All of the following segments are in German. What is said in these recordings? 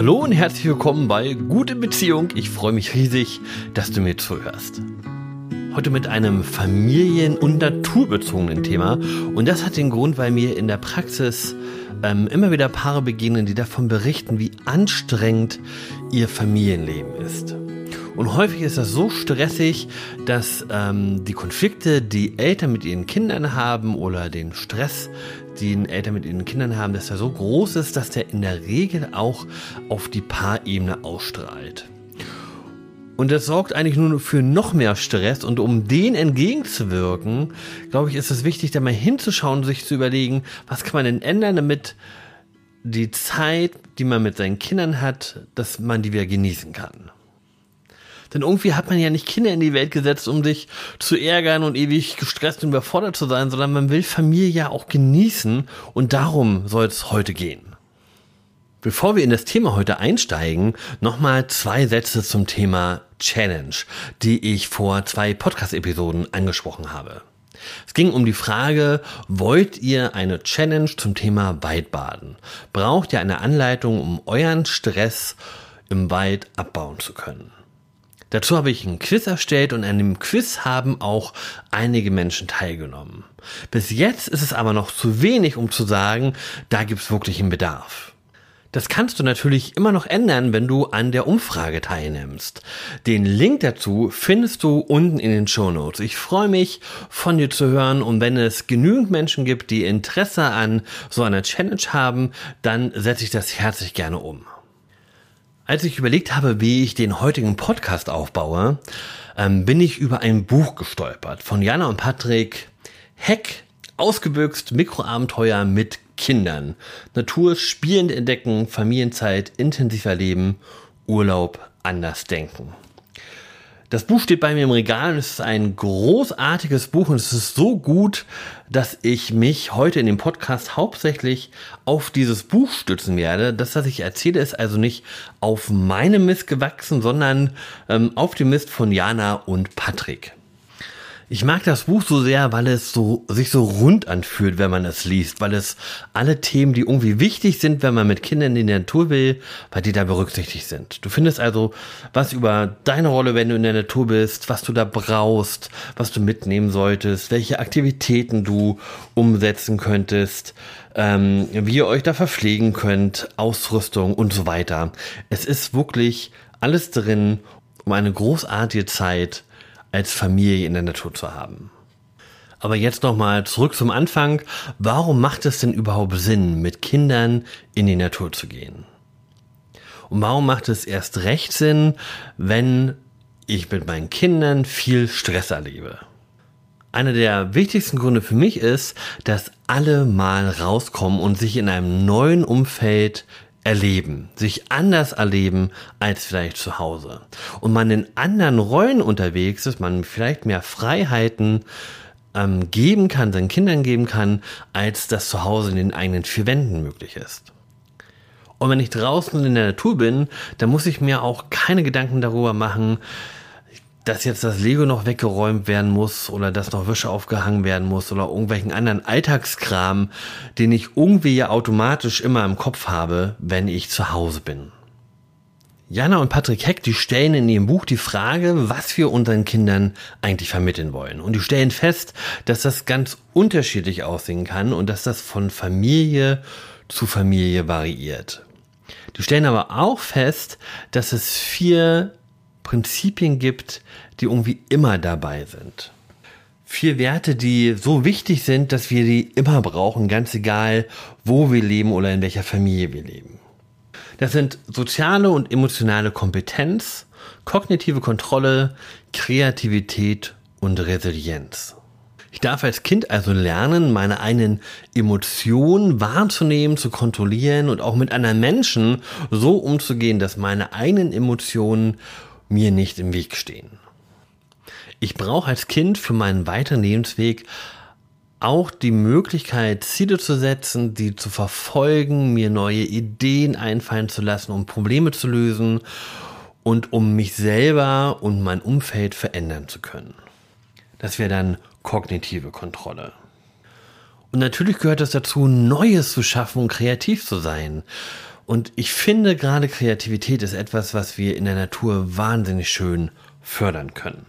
Hallo und herzlich willkommen bei Gute Beziehung. Ich freue mich riesig, dass du mir zuhörst. Heute mit einem familien- und naturbezogenen Thema. Und das hat den Grund, weil mir in der Praxis ähm, immer wieder Paare begegnen, die davon berichten, wie anstrengend ihr Familienleben ist. Und häufig ist das so stressig, dass ähm, die Konflikte, die Eltern mit ihren Kindern haben oder den Stress, den Eltern mit ihren Kindern haben, dass er so groß ist, dass der in der Regel auch auf die Paarebene ausstrahlt. Und das sorgt eigentlich nur für noch mehr Stress. Und um den entgegenzuwirken, glaube ich, ist es wichtig, da mal hinzuschauen sich zu überlegen, was kann man denn ändern, damit die Zeit, die man mit seinen Kindern hat, dass man die wieder genießen kann. Denn irgendwie hat man ja nicht Kinder in die Welt gesetzt, um sich zu ärgern und ewig gestresst und überfordert zu sein, sondern man will Familie ja auch genießen und darum soll es heute gehen. Bevor wir in das Thema heute einsteigen, nochmal zwei Sätze zum Thema Challenge, die ich vor zwei Podcast-Episoden angesprochen habe. Es ging um die Frage, wollt ihr eine Challenge zum Thema Waldbaden? Braucht ihr eine Anleitung, um euren Stress im Wald abbauen zu können? Dazu habe ich ein Quiz erstellt und an dem Quiz haben auch einige Menschen teilgenommen. Bis jetzt ist es aber noch zu wenig, um zu sagen, da gibt es wirklich einen Bedarf. Das kannst du natürlich immer noch ändern, wenn du an der Umfrage teilnimmst. Den Link dazu findest du unten in den Show Notes. Ich freue mich, von dir zu hören und wenn es genügend Menschen gibt, die Interesse an so einer Challenge haben, dann setze ich das herzlich gerne um. Als ich überlegt habe, wie ich den heutigen Podcast aufbaue, ähm, bin ich über ein Buch gestolpert von Jana und Patrick Heck, ausgebüxt Mikroabenteuer mit Kindern. Natur spielend entdecken, Familienzeit intensiver leben, Urlaub anders denken. Das Buch steht bei mir im Regal und es ist ein großartiges Buch und es ist so gut, dass ich mich heute in dem Podcast hauptsächlich auf dieses Buch stützen werde. Das, was ich erzähle, ist also nicht auf meinem Mist gewachsen, sondern ähm, auf dem Mist von Jana und Patrick. Ich mag das Buch so sehr, weil es so, sich so rund anfühlt, wenn man es liest, weil es alle Themen, die irgendwie wichtig sind, wenn man mit Kindern in die Natur will, weil die da berücksichtigt sind. Du findest also was über deine Rolle, wenn du in der Natur bist, was du da brauchst, was du mitnehmen solltest, welche Aktivitäten du umsetzen könntest, ähm, wie ihr euch da verpflegen könnt, Ausrüstung und so weiter. Es ist wirklich alles drin, um eine großartige Zeit als Familie in der Natur zu haben. Aber jetzt nochmal zurück zum Anfang. Warum macht es denn überhaupt Sinn, mit Kindern in die Natur zu gehen? Und warum macht es erst recht Sinn, wenn ich mit meinen Kindern viel Stress erlebe? Einer der wichtigsten Gründe für mich ist, dass alle mal rauskommen und sich in einem neuen Umfeld erleben, sich anders erleben als vielleicht zu Hause. Und man in anderen Rollen unterwegs ist, man vielleicht mehr Freiheiten ähm, geben kann, seinen Kindern geben kann, als das zu Hause in den eigenen vier Wänden möglich ist. Und wenn ich draußen in der Natur bin, dann muss ich mir auch keine Gedanken darüber machen, dass jetzt das Lego noch weggeräumt werden muss oder dass noch Wäsche aufgehangen werden muss oder irgendwelchen anderen Alltagskram, den ich irgendwie ja automatisch immer im Kopf habe, wenn ich zu Hause bin. Jana und Patrick Heck, die stellen in ihrem Buch die Frage, was wir unseren Kindern eigentlich vermitteln wollen. Und die stellen fest, dass das ganz unterschiedlich aussehen kann und dass das von Familie zu Familie variiert. Die stellen aber auch fest, dass es vier Prinzipien gibt, die irgendwie immer dabei sind. Vier Werte, die so wichtig sind, dass wir die immer brauchen, ganz egal, wo wir leben oder in welcher Familie wir leben. Das sind soziale und emotionale Kompetenz, kognitive Kontrolle, Kreativität und Resilienz. Ich darf als Kind also lernen, meine eigenen Emotionen wahrzunehmen, zu kontrollieren und auch mit anderen Menschen so umzugehen, dass meine eigenen Emotionen mir nicht im Weg stehen. Ich brauche als Kind für meinen weiteren Lebensweg auch die Möglichkeit, Ziele zu setzen, die zu verfolgen, mir neue Ideen einfallen zu lassen, um Probleme zu lösen und um mich selber und mein Umfeld verändern zu können. Das wäre dann kognitive Kontrolle. Und natürlich gehört es dazu, Neues zu schaffen und kreativ zu sein. Und ich finde gerade Kreativität ist etwas, was wir in der Natur wahnsinnig schön fördern können.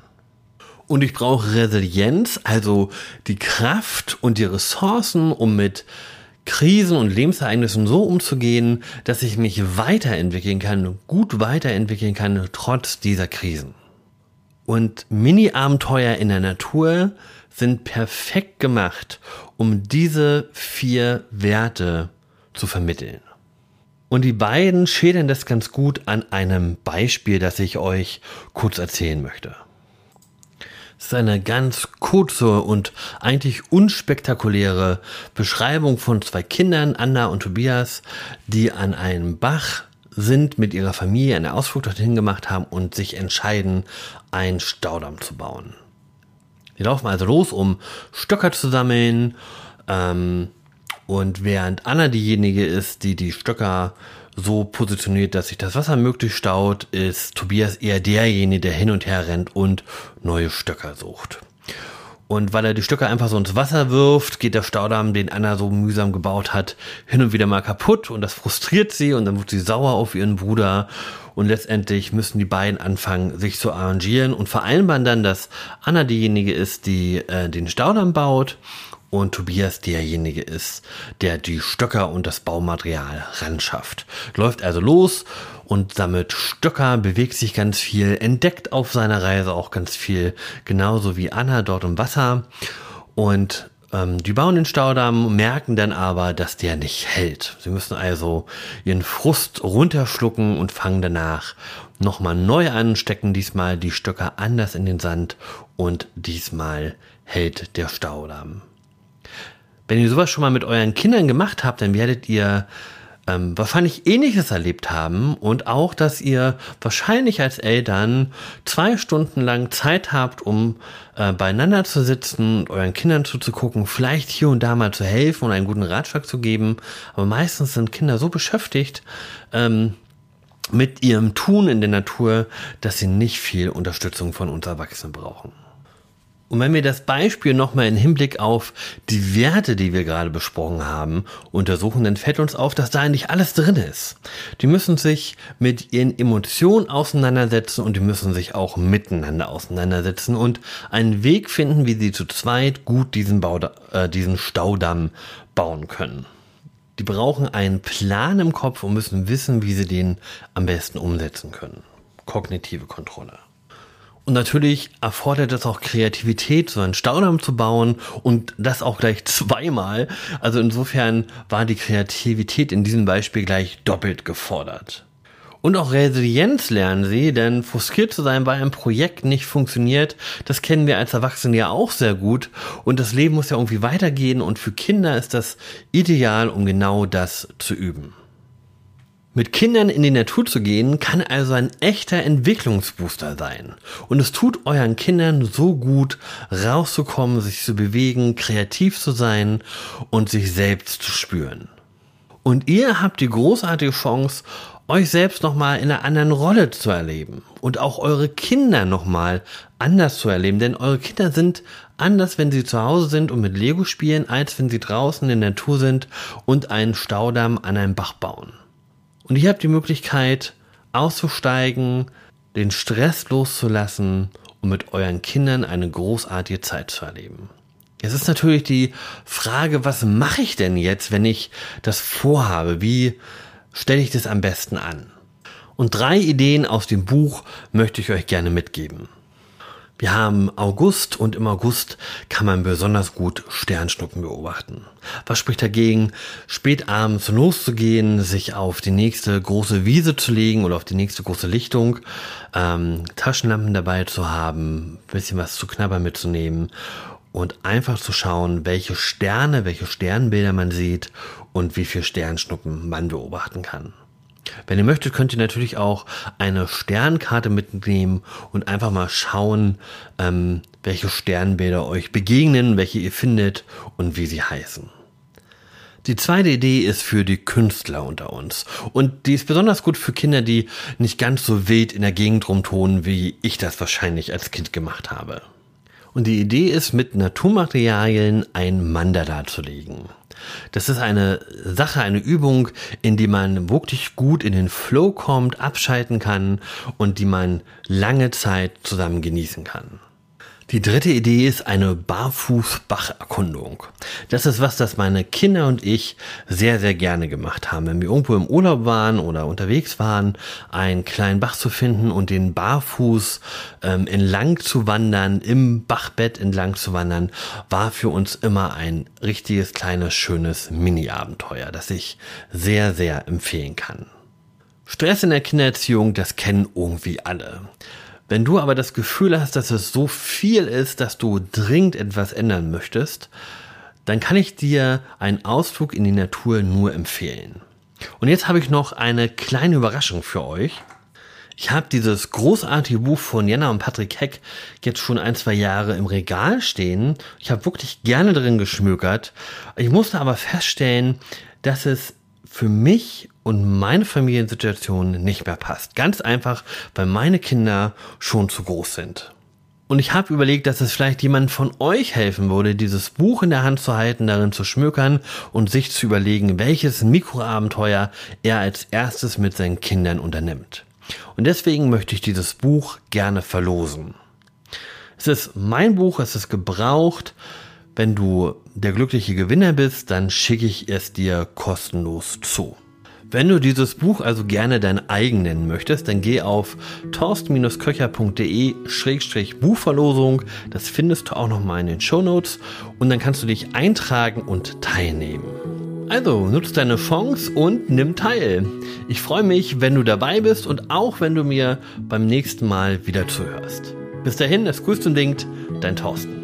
Und ich brauche Resilienz, also die Kraft und die Ressourcen, um mit Krisen und Lebensereignissen so umzugehen, dass ich mich weiterentwickeln kann, gut weiterentwickeln kann, trotz dieser Krisen. Und Mini-Abenteuer in der Natur sind perfekt gemacht, um diese vier Werte zu vermitteln. Und die beiden schildern das ganz gut an einem Beispiel, das ich euch kurz erzählen möchte. Es ist eine ganz kurze und eigentlich unspektakuläre Beschreibung von zwei Kindern, Anna und Tobias, die an einem Bach sind, mit ihrer Familie eine Ausflug dorthin gemacht haben und sich entscheiden, einen Staudamm zu bauen. Die laufen also los, um Stöcker zu sammeln, ähm, und während Anna diejenige ist, die die Stöcker so positioniert, dass sich das Wasser möglichst staut, ist Tobias eher derjenige, der hin und her rennt und neue Stöcker sucht. Und weil er die Stöcker einfach so ins Wasser wirft, geht der Staudamm, den Anna so mühsam gebaut hat, hin und wieder mal kaputt. Und das frustriert sie und dann wird sie sauer auf ihren Bruder. Und letztendlich müssen die beiden anfangen, sich zu arrangieren. Und vereinbaren dann, dass Anna diejenige ist, die äh, den Staudamm baut und Tobias derjenige ist, der die Stöcker und das Baumaterial ranschafft. Läuft also los und sammelt Stöcker, bewegt sich ganz viel, entdeckt auf seiner Reise auch ganz viel, genauso wie Anna dort im Wasser. Und ähm, die bauen den Staudamm, merken dann aber, dass der nicht hält. Sie müssen also ihren Frust runterschlucken und fangen danach nochmal neu an, stecken diesmal die Stöcker anders in den Sand und diesmal hält der Staudamm. Wenn ihr sowas schon mal mit euren Kindern gemacht habt, dann werdet ihr ähm, wahrscheinlich ähnliches erlebt haben und auch, dass ihr wahrscheinlich als Eltern zwei Stunden lang Zeit habt, um äh, beieinander zu sitzen und euren Kindern zuzugucken, vielleicht hier und da mal zu helfen und einen guten Ratschlag zu geben. Aber meistens sind Kinder so beschäftigt, ähm, mit ihrem Tun in der Natur, dass sie nicht viel Unterstützung von uns Erwachsenen brauchen. Und wenn wir das Beispiel nochmal in Hinblick auf die Werte, die wir gerade besprochen haben, untersuchen, dann fällt uns auf, dass da eigentlich alles drin ist. Die müssen sich mit ihren Emotionen auseinandersetzen und die müssen sich auch miteinander auseinandersetzen und einen Weg finden, wie sie zu zweit gut diesen, Bau, äh, diesen Staudamm bauen können. Die brauchen einen Plan im Kopf und müssen wissen, wie sie den am besten umsetzen können. Kognitive Kontrolle. Und natürlich erfordert es auch Kreativität, so einen Staudamm zu bauen und das auch gleich zweimal. Also insofern war die Kreativität in diesem Beispiel gleich doppelt gefordert. Und auch Resilienz lernen sie, denn frustriert zu sein, weil ein Projekt nicht funktioniert, das kennen wir als Erwachsene ja auch sehr gut. Und das Leben muss ja irgendwie weitergehen und für Kinder ist das ideal, um genau das zu üben. Mit Kindern in die Natur zu gehen, kann also ein echter Entwicklungsbooster sein. Und es tut euren Kindern so gut, rauszukommen, sich zu bewegen, kreativ zu sein und sich selbst zu spüren. Und ihr habt die großartige Chance, euch selbst nochmal in einer anderen Rolle zu erleben und auch eure Kinder nochmal anders zu erleben, denn eure Kinder sind anders, wenn sie zu Hause sind und mit Lego spielen, als wenn sie draußen in der Natur sind und einen Staudamm an einem Bach bauen. Und ihr habt die Möglichkeit auszusteigen, den Stress loszulassen und mit euren Kindern eine großartige Zeit zu erleben. Jetzt ist natürlich die Frage, was mache ich denn jetzt, wenn ich das vorhabe? Wie stelle ich das am besten an? Und drei Ideen aus dem Buch möchte ich euch gerne mitgeben. Wir haben August und im August kann man besonders gut Sternschnuppen beobachten. Was spricht dagegen, spät abends loszugehen, sich auf die nächste große Wiese zu legen oder auf die nächste große Lichtung, ähm, Taschenlampen dabei zu haben, bisschen was zu knabbern mitzunehmen und einfach zu schauen, welche Sterne, welche Sternbilder man sieht und wie viele Sternschnuppen man beobachten kann. Wenn ihr möchtet, könnt ihr natürlich auch eine Sternkarte mitnehmen und einfach mal schauen, ähm, welche Sternbilder euch begegnen, welche ihr findet und wie sie heißen. Die zweite Idee ist für die Künstler unter uns. Und die ist besonders gut für Kinder, die nicht ganz so wild in der Gegend rumtonen, wie ich das wahrscheinlich als Kind gemacht habe. Und die Idee ist, mit Naturmaterialien ein Mandala zu legen. Das ist eine Sache, eine Übung, in die man wirklich gut in den Flow kommt, abschalten kann und die man lange Zeit zusammen genießen kann. Die dritte Idee ist eine Barfuß-Bacherkundung. Das ist was, das meine Kinder und ich sehr, sehr gerne gemacht haben. Wenn wir irgendwo im Urlaub waren oder unterwegs waren, einen kleinen Bach zu finden und den Barfuß ähm, entlang zu wandern, im Bachbett entlang zu wandern, war für uns immer ein richtiges, kleines, schönes Mini-Abenteuer, das ich sehr, sehr empfehlen kann. Stress in der Kindererziehung, das kennen irgendwie alle. Wenn du aber das Gefühl hast, dass es so viel ist, dass du dringend etwas ändern möchtest, dann kann ich dir einen Ausflug in die Natur nur empfehlen. Und jetzt habe ich noch eine kleine Überraschung für euch. Ich habe dieses großartige Buch von Jana und Patrick Heck jetzt schon ein, zwei Jahre im Regal stehen. Ich habe wirklich gerne drin geschmökert. Ich musste aber feststellen, dass es für mich und meine Familiensituation nicht mehr passt. Ganz einfach, weil meine Kinder schon zu groß sind. Und ich habe überlegt, dass es vielleicht jemand von euch helfen würde, dieses Buch in der Hand zu halten, darin zu schmökern und sich zu überlegen, welches Mikroabenteuer er als erstes mit seinen Kindern unternimmt. Und deswegen möchte ich dieses Buch gerne verlosen. Es ist mein Buch, es ist gebraucht. Wenn du der glückliche Gewinner bist, dann schicke ich es dir kostenlos zu. Wenn du dieses Buch also gerne dein eigen nennen möchtest, dann geh auf torst-köcher.de-buchverlosung. Das findest du auch nochmal in den Show Notes und dann kannst du dich eintragen und teilnehmen. Also nutz deine Chance und nimm teil. Ich freue mich, wenn du dabei bist und auch wenn du mir beim nächsten Mal wieder zuhörst. Bis dahin, es grüßt und winkt, dein Thorsten.